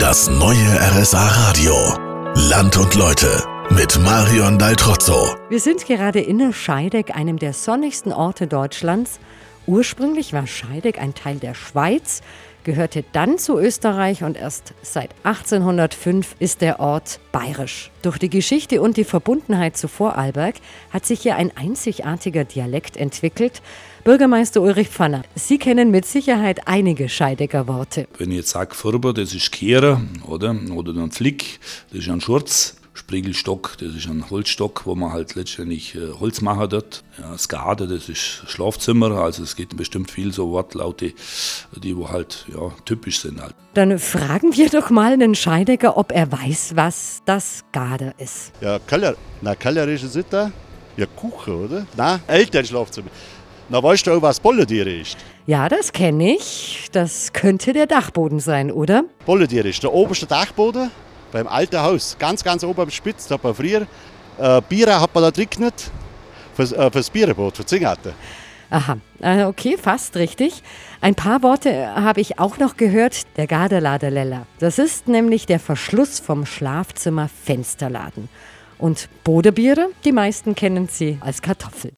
Das neue RSA Radio. Land und Leute mit Marion Daltrozzo. Wir sind gerade in Scheideck, einem der sonnigsten Orte Deutschlands. Ursprünglich war Scheideck ein Teil der Schweiz, gehörte dann zu Österreich und erst seit 1805 ist der Ort bayerisch. Durch die Geschichte und die Verbundenheit zu Vorarlberg hat sich hier ein einzigartiger Dialekt entwickelt. Bürgermeister Ulrich Pfanner, Sie kennen mit Sicherheit einige Scheidecker Worte. Wenn ich jetzt sage Furber, das ist Kehrer, oder? Oder dann Flick, das ist ein Schurz. Spiegelstock, das ist ein Holzstock, wo man halt letztendlich äh, Holz machen dort. Ja, Skade, das ist Schlafzimmer, also es gibt bestimmt viel so Wortlaute, die wo halt ja, typisch sind halt. Dann fragen wir doch mal einen Scheidecker, ob er weiß, was das Garde ist. Ja, Keller. Na, Keller ist es nicht da? Ja, Kuchen, oder? Na, Elternschlafzimmer. Na, weißt du auch, was Bollentiere ist? Ja, das kenne ich. Das könnte der Dachboden sein, oder? Bollentiere ist der oberste Dachboden beim alten Haus. Ganz, ganz oben am Spitz. Da hat man früher äh, Bier hat man da getrocknet fürs, äh, fürs Bierboot, für Zingatte. Aha, äh, okay, fast richtig. Ein paar Worte habe ich auch noch gehört. Der Gardeladelella. Das ist nämlich der Verschluss vom Schlafzimmer Fensterladen. Und Bodebiere, die meisten kennen sie als Kartoffel.